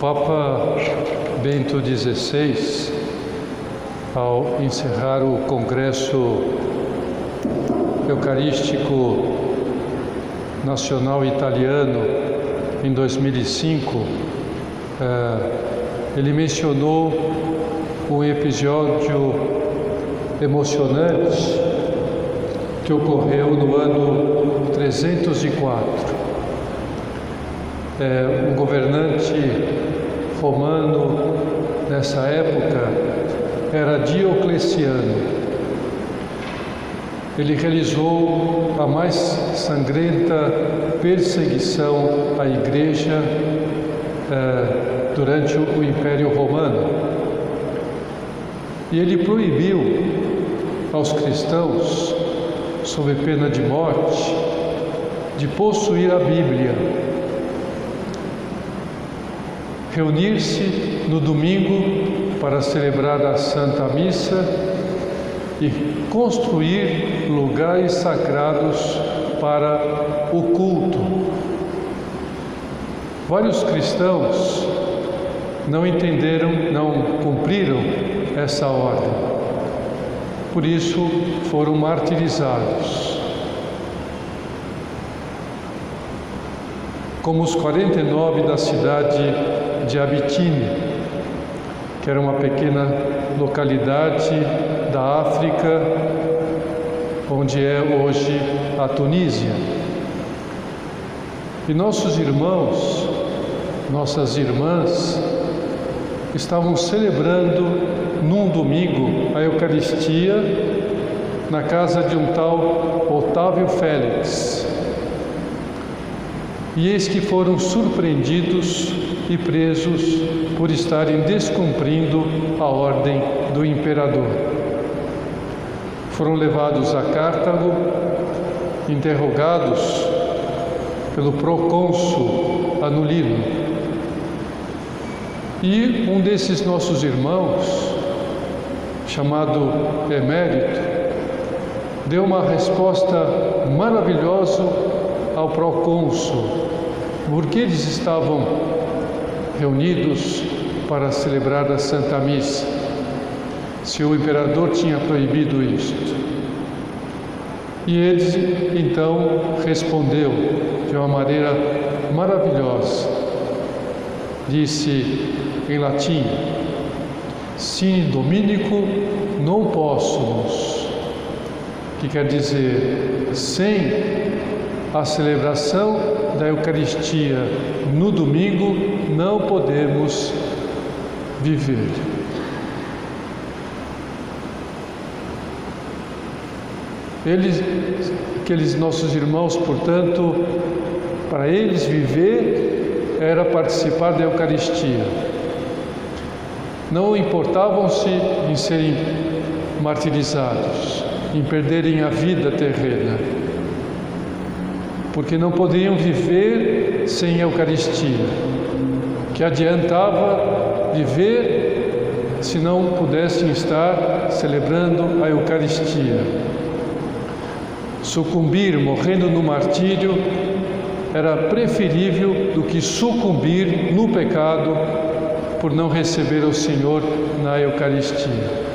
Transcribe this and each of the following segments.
Papa Bento XVI, ao encerrar o Congresso Eucarístico Nacional Italiano em 2005, eh, ele mencionou um episódio emocionante que ocorreu no ano 304 é, um governante romano nessa época era Diocleciano. Ele realizou a mais sangrenta perseguição à igreja é, durante o Império Romano. E ele proibiu aos cristãos, sob pena de morte, de possuir a Bíblia reunir-se no domingo para celebrar a Santa Missa e construir lugares sagrados para o culto. Vários cristãos não entenderam, não cumpriram essa ordem. Por isso foram martirizados. Como os 49 da cidade de Abitine, que era uma pequena localidade da África, onde é hoje a Tunísia. E nossos irmãos, nossas irmãs, estavam celebrando num domingo a Eucaristia na casa de um tal Otávio Félix. E eis que foram surpreendidos e presos por estarem descumprindo a ordem do imperador. Foram levados a Cartago, interrogados pelo procônsul Anulino. E um desses nossos irmãos, chamado Emérito, deu uma resposta maravilhosa ao procônsul, porque eles estavam reunidos para celebrar a Santa Missa, se o imperador tinha proibido isto. E ele então respondeu de uma maneira maravilhosa. Disse em latim: Sim, Dominico, não posso, que quer dizer sem a celebração da Eucaristia no domingo, não podemos viver. Eles, aqueles nossos irmãos, portanto, para eles viver era participar da Eucaristia. Não importavam-se em serem martirizados, em perderem a vida terrena porque não podiam viver sem Eucaristia, que adiantava viver se não pudessem estar celebrando a Eucaristia. Sucumbir morrendo no martírio era preferível do que sucumbir no pecado por não receber o Senhor na Eucaristia.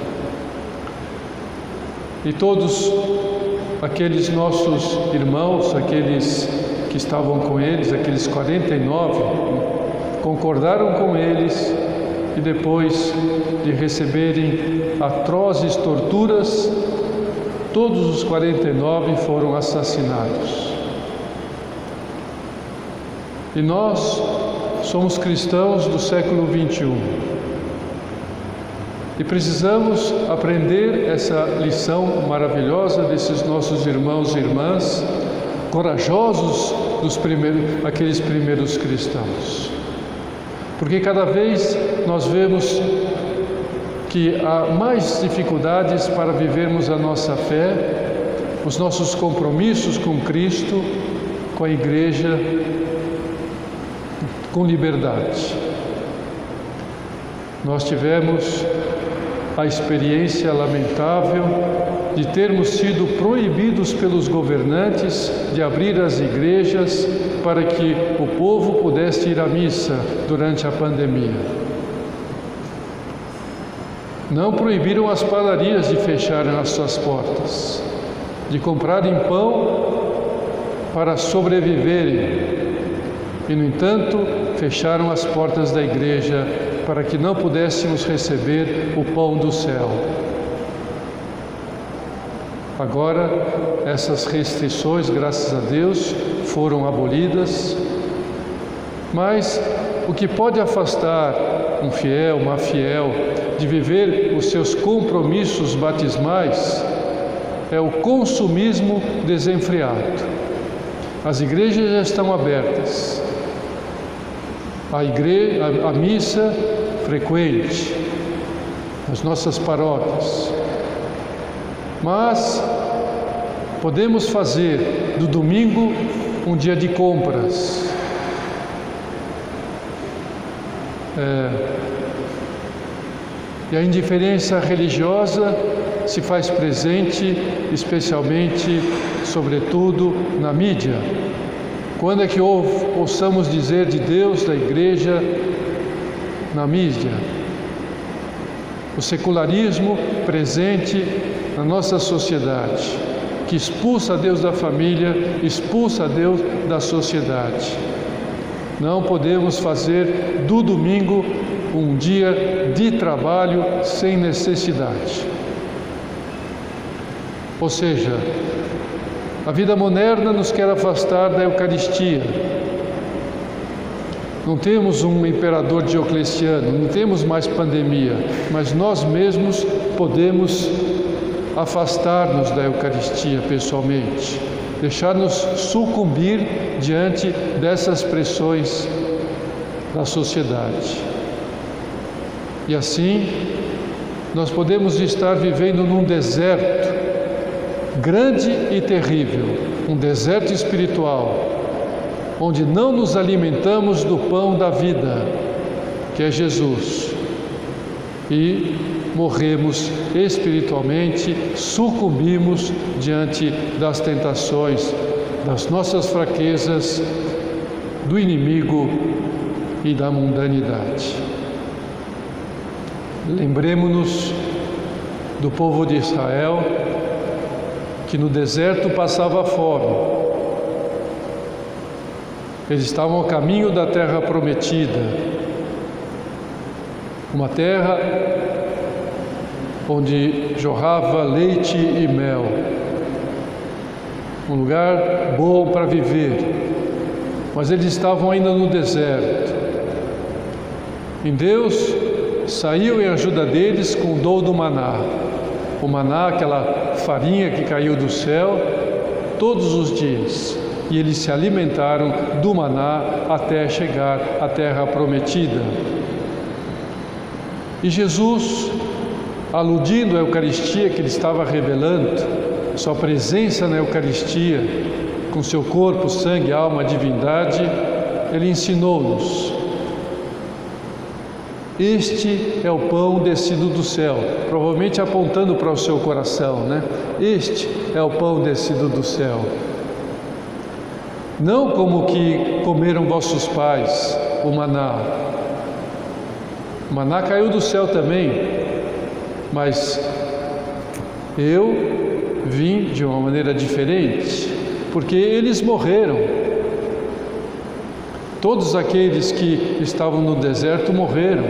E todos aqueles nossos irmãos, aqueles que estavam com eles, aqueles 49, concordaram com eles e depois de receberem atrozes torturas, todos os 49 foram assassinados. E nós somos cristãos do século 21. E precisamos aprender essa lição maravilhosa desses nossos irmãos e irmãs, corajosos dos primeiros, aqueles primeiros cristãos. Porque cada vez nós vemos que há mais dificuldades para vivermos a nossa fé, os nossos compromissos com Cristo, com a igreja, com liberdade. Nós tivemos a experiência lamentável de termos sido proibidos pelos governantes de abrir as igrejas para que o povo pudesse ir à missa durante a pandemia. Não proibiram as padarias de fecharem as suas portas, de comprarem pão para sobreviverem. E, no entanto, fecharam as portas da igreja para que não pudéssemos receber o pão do céu. Agora, essas restrições, graças a Deus, foram abolidas, mas o que pode afastar um fiel, uma fiel, de viver os seus compromissos batismais é o consumismo desenfreado. As igrejas já estão abertas. A, igreja, a, a missa frequente, as nossas paróquias. Mas podemos fazer do domingo um dia de compras. É, e a indiferença religiosa se faz presente, especialmente, sobretudo, na mídia. Quando é que ouçamos dizer de Deus, da igreja, na mídia? O secularismo presente na nossa sociedade, que expulsa Deus da família, expulsa Deus da sociedade. Não podemos fazer do domingo um dia de trabalho sem necessidade. Ou seja, a vida moderna nos quer afastar da Eucaristia. Não temos um imperador Diocleciano, não temos mais pandemia, mas nós mesmos podemos afastar-nos da Eucaristia pessoalmente, deixar-nos sucumbir diante dessas pressões da sociedade. E assim, nós podemos estar vivendo num deserto grande e terrível, um deserto espiritual, onde não nos alimentamos do pão da vida, que é Jesus, e morremos espiritualmente, sucumbimos diante das tentações, das nossas fraquezas, do inimigo e da mundanidade. Lembremos-nos do povo de Israel que no deserto passava fome. Eles estavam ao caminho da terra prometida, uma terra onde jorrava leite e mel, um lugar bom para viver, mas eles estavam ainda no deserto. Em Deus saiu em ajuda deles com o dom do maná. O maná, aquela farinha que caiu do céu, todos os dias. E eles se alimentaram do maná até chegar à terra prometida. E Jesus, aludindo à Eucaristia que ele estava revelando, sua presença na Eucaristia, com seu corpo, sangue, alma, divindade, ele ensinou-nos este é o pão descido do céu, provavelmente apontando para o seu coração, né? Este é o pão descido do céu. Não como que comeram vossos pais o maná. O maná caiu do céu também, mas eu vim de uma maneira diferente, porque eles morreram. Todos aqueles que estavam no deserto morreram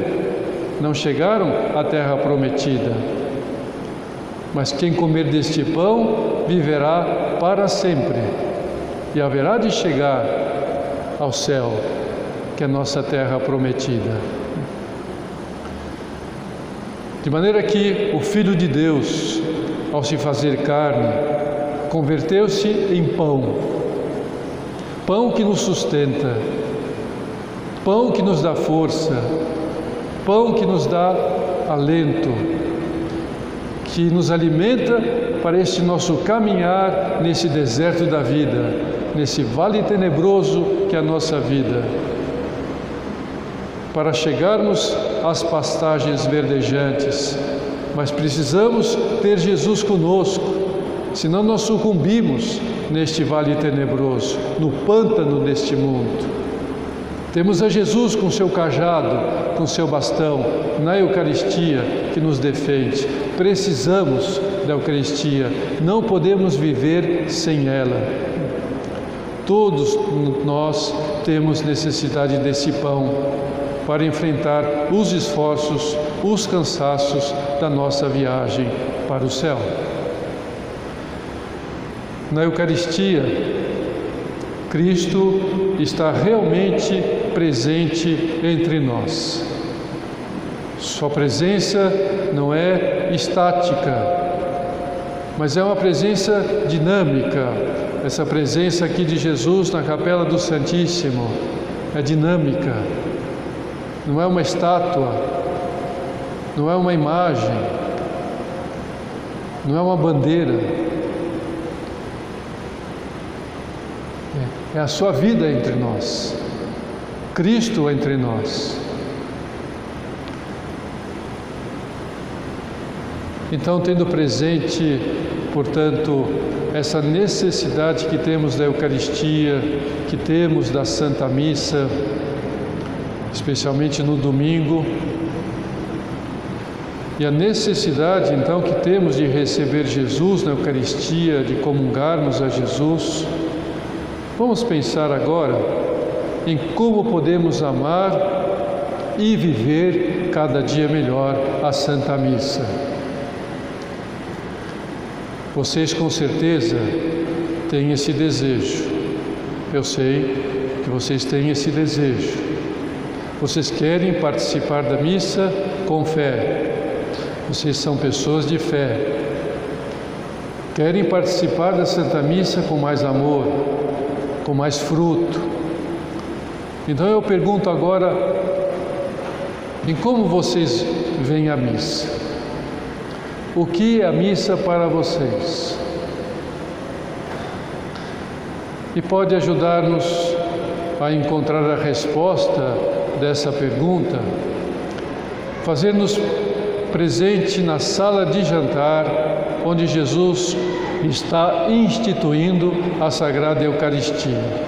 não chegaram à terra prometida. Mas quem comer deste pão viverá para sempre e haverá de chegar ao céu, que é nossa terra prometida. De maneira que o Filho de Deus, ao se fazer carne, converteu-se em pão, pão que nos sustenta, pão que nos dá força, pão que nos dá alento, que nos alimenta para este nosso caminhar nesse deserto da vida, nesse vale tenebroso que é a nossa vida, para chegarmos às pastagens verdejantes, mas precisamos ter Jesus conosco, senão nós sucumbimos neste vale tenebroso, no pântano deste mundo. Temos a Jesus com seu cajado, com seu bastão, na Eucaristia que nos defende. Precisamos da Eucaristia, não podemos viver sem ela. Todos nós temos necessidade desse pão para enfrentar os esforços, os cansaços da nossa viagem para o céu. Na Eucaristia, Cristo está realmente presente entre nós. Sua presença não é estática, mas é uma presença dinâmica. Essa presença aqui de Jesus na capela do Santíssimo é dinâmica, não é uma estátua, não é uma imagem, não é uma bandeira É a sua vida entre nós, Cristo entre nós. Então, tendo presente, portanto, essa necessidade que temos da Eucaristia, que temos da Santa Missa, especialmente no domingo, e a necessidade então que temos de receber Jesus na Eucaristia, de comungarmos a Jesus, Vamos pensar agora em como podemos amar e viver cada dia melhor a Santa Missa. Vocês com certeza têm esse desejo. Eu sei que vocês têm esse desejo. Vocês querem participar da missa com fé. Vocês são pessoas de fé. Querem participar da Santa Missa com mais amor, com mais fruto. Então eu pergunto agora: em como vocês veem a missa? O que é a missa para vocês? E pode ajudar-nos a encontrar a resposta dessa pergunta, fazer-nos presente na sala de jantar onde Jesus está instituindo a Sagrada Eucaristia.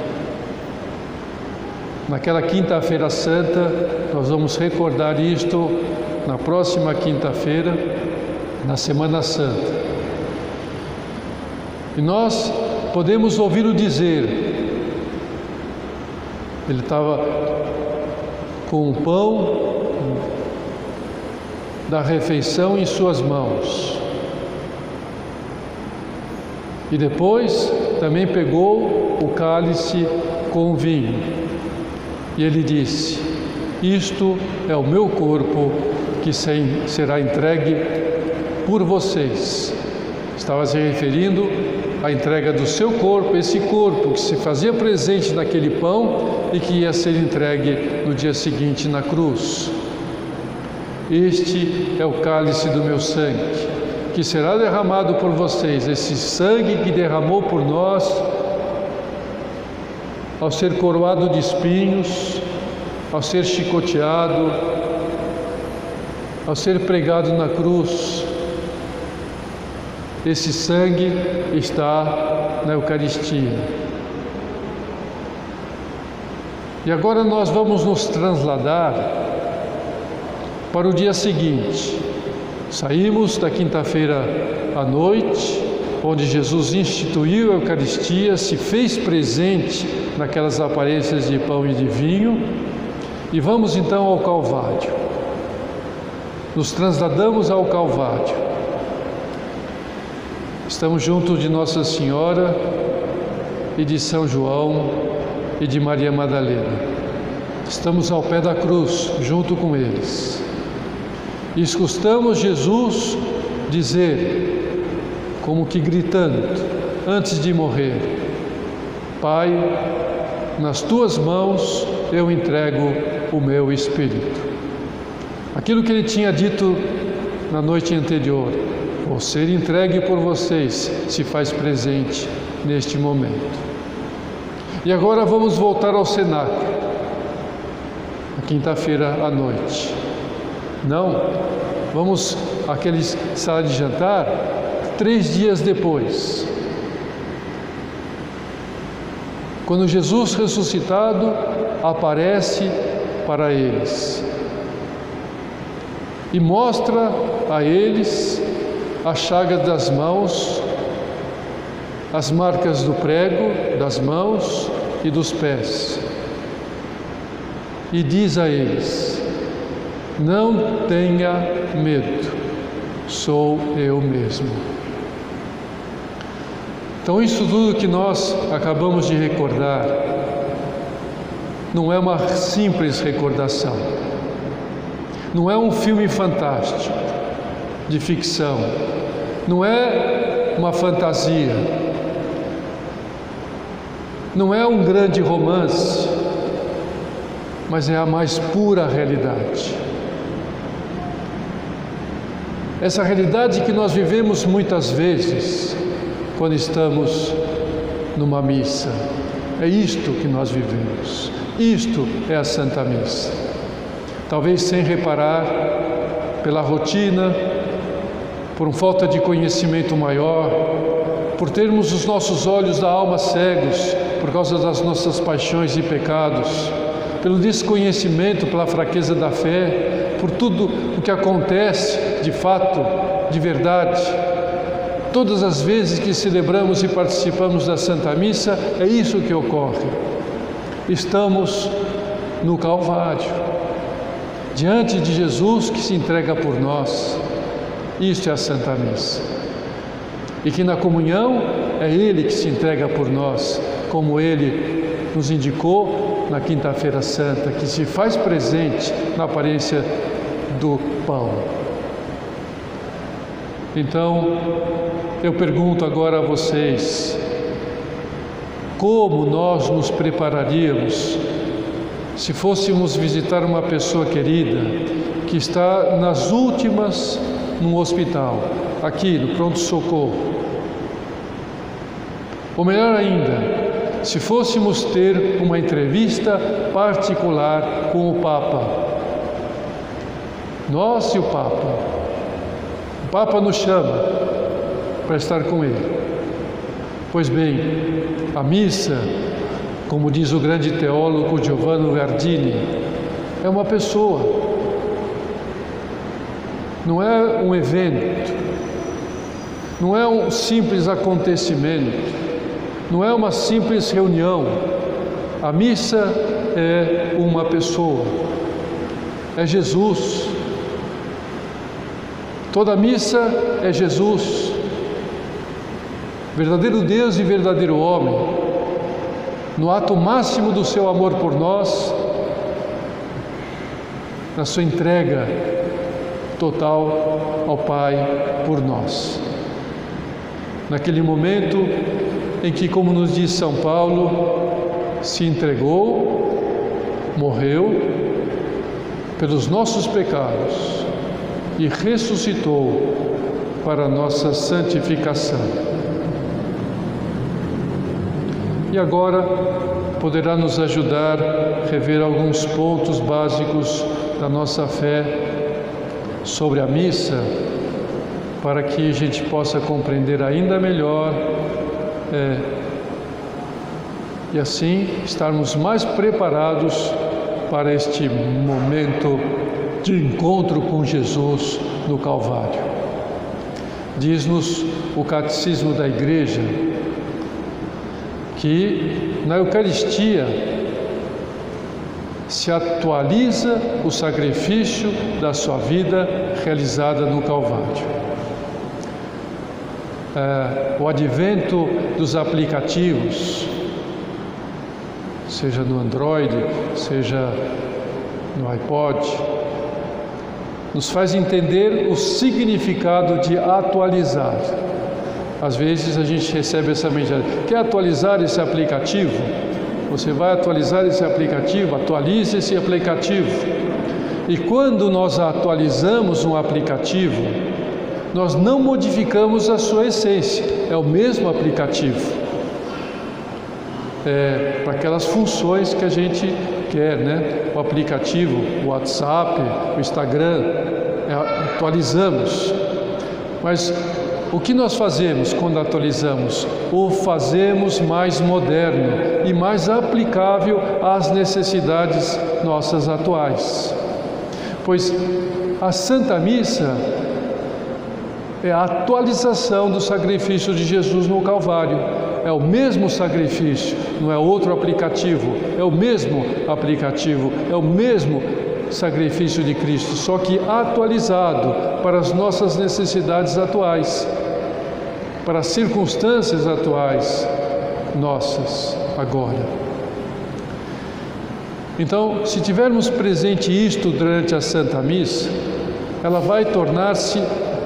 Naquela quinta-feira santa, nós vamos recordar isto na próxima quinta-feira, na Semana Santa. E nós podemos ouvi-lo dizer, ele estava com o pão da refeição em suas mãos. E depois também pegou o cálice com o vinho. E ele disse: Isto é o meu corpo que será entregue por vocês. Estava se referindo à entrega do seu corpo, esse corpo que se fazia presente naquele pão e que ia ser entregue no dia seguinte na cruz. Este é o cálice do meu sangue que será derramado por vocês, esse sangue que derramou por nós, ao ser coroado de espinhos, ao ser chicoteado, ao ser pregado na cruz, esse sangue está na Eucaristia. E agora nós vamos nos transladar para o dia seguinte. Saímos da quinta-feira à noite, onde Jesus instituiu a Eucaristia, se fez presente naquelas aparências de pão e de vinho, e vamos então ao Calvário. Nos trasladamos ao Calvário. Estamos junto de Nossa Senhora e de São João e de Maria Madalena. Estamos ao pé da cruz, junto com eles. E escutamos Jesus dizer, como que gritando, antes de morrer: Pai, nas tuas mãos eu entrego o meu espírito. Aquilo que ele tinha dito na noite anterior, vou ser entregue por vocês, se faz presente neste momento. E agora vamos voltar ao na quinta-feira à noite. Não, vamos àquele sala de jantar três dias depois. Quando Jesus ressuscitado aparece para eles e mostra a eles as chagas das mãos, as marcas do prego das mãos e dos pés. E diz a eles: Não tenha medo, sou eu mesmo. Então, isso tudo que nós acabamos de recordar não é uma simples recordação, não é um filme fantástico de ficção, não é uma fantasia, não é um grande romance, mas é a mais pura realidade. Essa realidade que nós vivemos muitas vezes quando estamos numa missa. É isto que nós vivemos. Isto é a Santa Missa. Talvez sem reparar, pela rotina, por falta de conhecimento maior, por termos os nossos olhos da alma cegos por causa das nossas paixões e pecados, pelo desconhecimento, pela fraqueza da fé, por tudo o que acontece de fato, de verdade Todas as vezes que celebramos e participamos da Santa Missa, é isso que ocorre. Estamos no Calvário, diante de Jesus que se entrega por nós. Isto é a Santa Missa. E que na comunhão é Ele que se entrega por nós, como Ele nos indicou na Quinta-feira Santa, que se faz presente na aparência do pão. Então, eu pergunto agora a vocês: como nós nos prepararíamos se fôssemos visitar uma pessoa querida que está nas últimas num hospital, aqui no pronto-socorro? Ou melhor ainda, se fôssemos ter uma entrevista particular com o Papa, nós e o Papa, o Papa nos chama para estar com Ele. Pois bem, a missa, como diz o grande teólogo Giovanni Gardini, é uma pessoa, não é um evento, não é um simples acontecimento, não é uma simples reunião. A missa é uma pessoa, é Jesus. Toda missa é Jesus verdadeiro Deus e verdadeiro homem, no ato máximo do seu amor por nós, na sua entrega total ao Pai por nós. Naquele momento em que, como nos diz São Paulo, se entregou, morreu pelos nossos pecados e ressuscitou para nossa santificação. E agora poderá nos ajudar a rever alguns pontos básicos da nossa fé sobre a missa, para que a gente possa compreender ainda melhor é, e assim estarmos mais preparados para este momento de encontro com Jesus no Calvário. Diz-nos o Catecismo da Igreja que na Eucaristia se atualiza o sacrifício da sua vida realizada no Calvário. É, o advento dos aplicativos, seja no Android, seja no iPod, nos faz entender o significado de atualizar. Às vezes a gente recebe essa mensagem: quer atualizar esse aplicativo? Você vai atualizar esse aplicativo, atualize esse aplicativo. E quando nós atualizamos um aplicativo, nós não modificamos a sua essência, é o mesmo aplicativo. É, para aquelas funções que a gente quer, né? O aplicativo, o WhatsApp, o Instagram, é, atualizamos. Mas o que nós fazemos quando atualizamos? O fazemos mais moderno e mais aplicável às necessidades nossas atuais. Pois a Santa Missa é a atualização do sacrifício de Jesus no Calvário. É o mesmo sacrifício, não é outro aplicativo, é o mesmo aplicativo, é o mesmo sacrifício de Cristo, só que atualizado para as nossas necessidades atuais, para as circunstâncias atuais nossas agora. Então, se tivermos presente isto durante a Santa Missa, ela vai tornar-se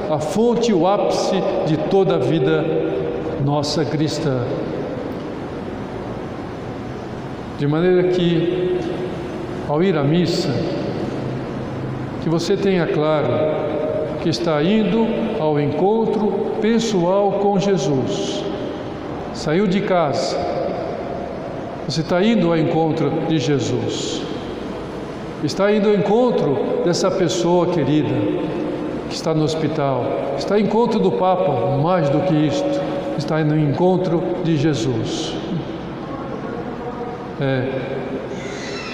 a fonte e o ápice de toda a vida nossa cristã. De maneira que, ao ir à missa, que você tenha claro que está indo ao encontro pessoal com Jesus. Saiu de casa, você está indo ao encontro de Jesus. Está indo ao encontro dessa pessoa querida que está no hospital. Está ao encontro do Papa, mais do que isto, está no encontro de Jesus. É,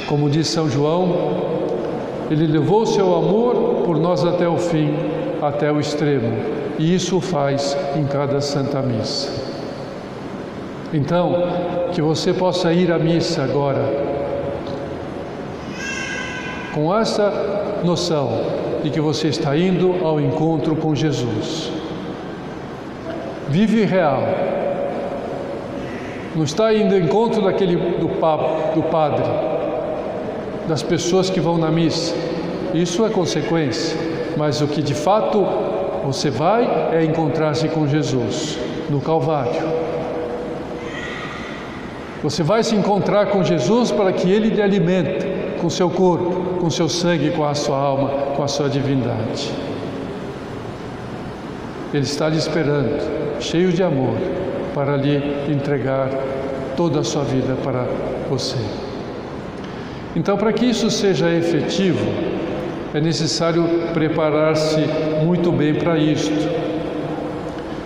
como diz São João, ele levou seu amor por nós até o fim, até o extremo, e isso faz em cada Santa Missa. Então, que você possa ir à missa agora com essa noção de que você está indo ao encontro com Jesus. Vive real. Não está indo ao encontro daquele do, do padre, das pessoas que vão na missa. Isso é consequência, mas o que de fato você vai é encontrar-se com Jesus no Calvário. Você vai se encontrar com Jesus para que Ele lhe alimente com seu corpo, com seu sangue, com a sua alma, com a sua divindade. Ele está lhe esperando, cheio de amor, para lhe entregar toda a sua vida para você. Então, para que isso seja efetivo, é necessário preparar-se muito bem para isto.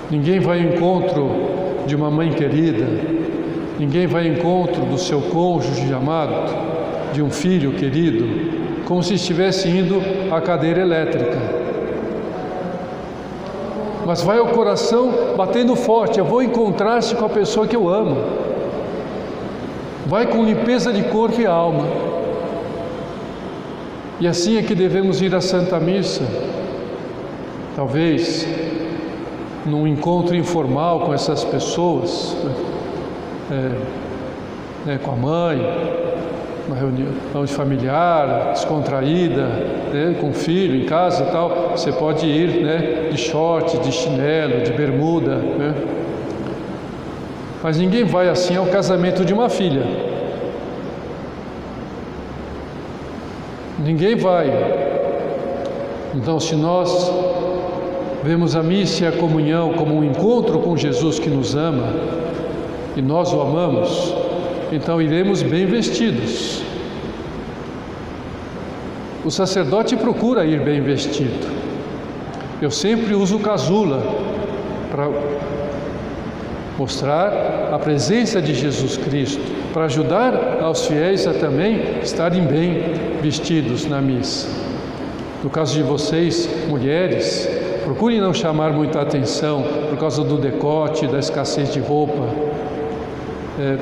Ninguém vai ao encontro de uma mãe querida, ninguém vai ao encontro do seu cônjuge amado, de um filho querido, como se estivesse indo à cadeira elétrica. Mas vai ao coração batendo forte, eu vou encontrar-se com a pessoa que eu amo. Vai com limpeza de corpo e alma. E assim é que devemos ir à Santa Missa. Talvez num encontro informal com essas pessoas, né, é, com a mãe, uma reunião de familiar, descontraída, né, com filho em casa e tal, você pode ir né, de short, de chinelo, de bermuda. Né? Mas ninguém vai assim ao casamento de uma filha. Ninguém vai. Então, se nós vemos a missa e a comunhão como um encontro com Jesus que nos ama e nós o amamos, então iremos bem vestidos. O sacerdote procura ir bem vestido. Eu sempre uso casula para mostrar a presença de Jesus Cristo, para ajudar aos fiéis a também estarem bem vestidos na missa. No caso de vocês, mulheres, procurem não chamar muita atenção por causa do decote, da escassez de roupa, é,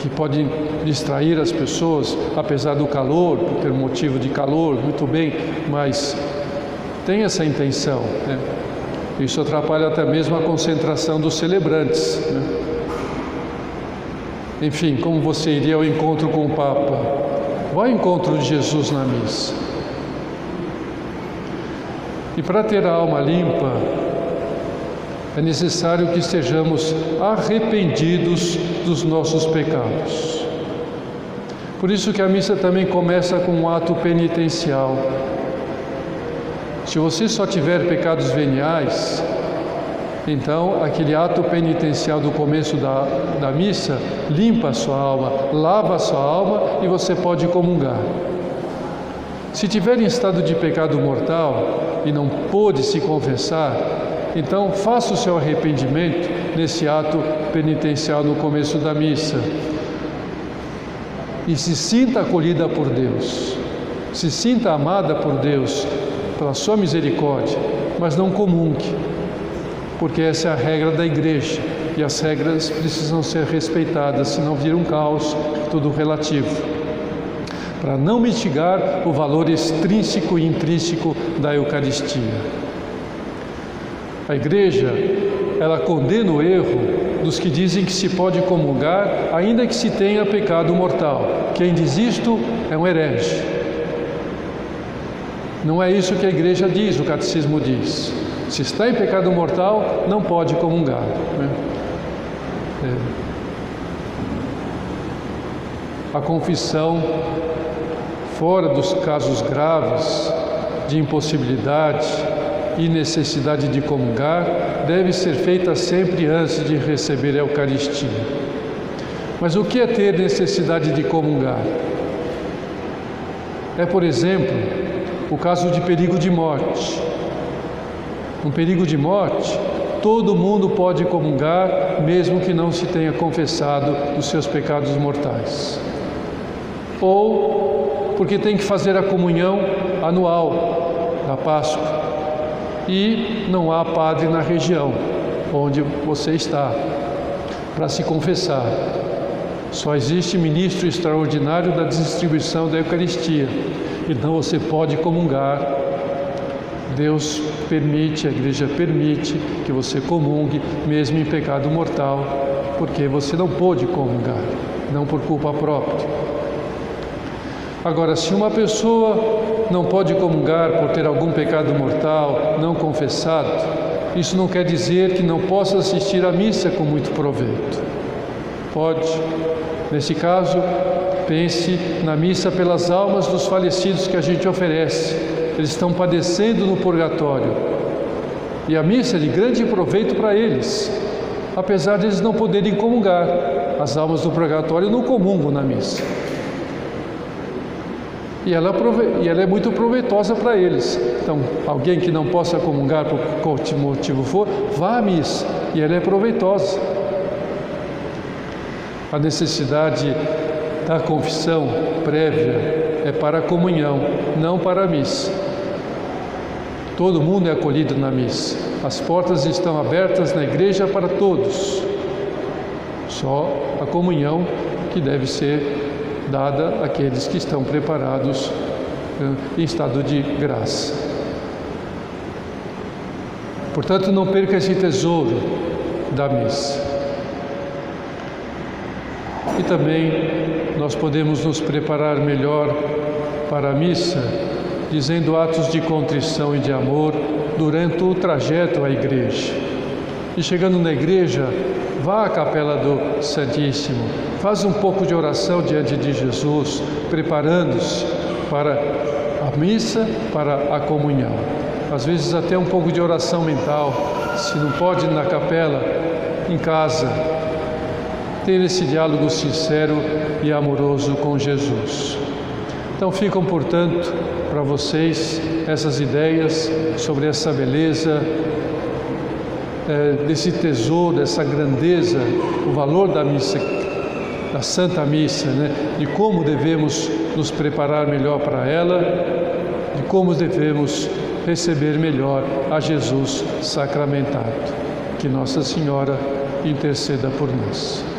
que pode distrair as pessoas, apesar do calor, por ter motivo de calor, muito bem, mas tem essa intenção. Né? Isso atrapalha até mesmo a concentração dos celebrantes. Né? Enfim, como você iria ao encontro com o Papa? Vá ao encontro de Jesus na missa. E para ter a alma limpa, é necessário que estejamos arrependidos dos nossos pecados. Por isso que a missa também começa com um ato penitencial. Se você só tiver pecados veniais, então aquele ato penitencial do começo da, da missa limpa a sua alma, lava a sua alma e você pode comungar. Se tiver em estado de pecado mortal e não pôde se confessar, então faça o seu arrependimento nesse ato penitencial no começo da missa. E se sinta acolhida por Deus, se sinta amada por Deus, pela sua misericórdia, mas não comungue, porque essa é a regra da igreja e as regras precisam ser respeitadas, senão vira um caos, tudo relativo para não mitigar o valor extrínseco e intrínseco da Eucaristia. A Igreja, ela condena o erro dos que dizem que se pode comungar ainda que se tenha pecado mortal. Quem diz isto é um herege. Não é isso que a Igreja diz, o Catecismo diz. Se está em pecado mortal, não pode comungar. Né? É. A confissão fora dos casos graves de impossibilidade e necessidade de comungar, deve ser feita sempre antes de receber a Eucaristia. Mas o que é ter necessidade de comungar? É, por exemplo, o caso de perigo de morte. Um perigo de morte, todo mundo pode comungar, mesmo que não se tenha confessado os seus pecados mortais. Ou porque tem que fazer a comunhão anual da Páscoa. E não há padre na região onde você está para se confessar. Só existe ministro extraordinário da distribuição da Eucaristia. Então você pode comungar. Deus permite, a igreja permite que você comungue, mesmo em pecado mortal, porque você não pôde comungar, não por culpa própria. Agora, se uma pessoa não pode comungar por ter algum pecado mortal não confessado, isso não quer dizer que não possa assistir à missa com muito proveito. Pode. Nesse caso, pense na missa pelas almas dos falecidos que a gente oferece. Eles estão padecendo no purgatório. E a missa é de grande proveito para eles, apesar de eles não poderem comungar. As almas do purgatório não comungam na missa. E ela, e ela é muito proveitosa para eles. Então, alguém que não possa comungar por qual motivo for, vá à missa e ela é proveitosa. A necessidade da confissão prévia é para a comunhão, não para a missa. Todo mundo é acolhido na missa. As portas estão abertas na igreja para todos. Só a comunhão que deve ser dada àqueles que estão preparados eh, em estado de graça. Portanto, não perca esse tesouro da missa. E também nós podemos nos preparar melhor para a missa, dizendo atos de contrição e de amor durante o trajeto à igreja. E chegando na igreja, vá à capela do Santíssimo, faz um pouco de oração diante de Jesus, preparando-se para a missa, para a comunhão. Às vezes até um pouco de oração mental, se não pode na capela, em casa, ter esse diálogo sincero e amoroso com Jesus. Então ficam, portanto, para vocês essas ideias sobre essa beleza é, desse tesouro, dessa grandeza, o valor da missa, da Santa Missa, né? de como devemos nos preparar melhor para ela, de como devemos receber melhor a Jesus sacramentado. Que Nossa Senhora interceda por nós.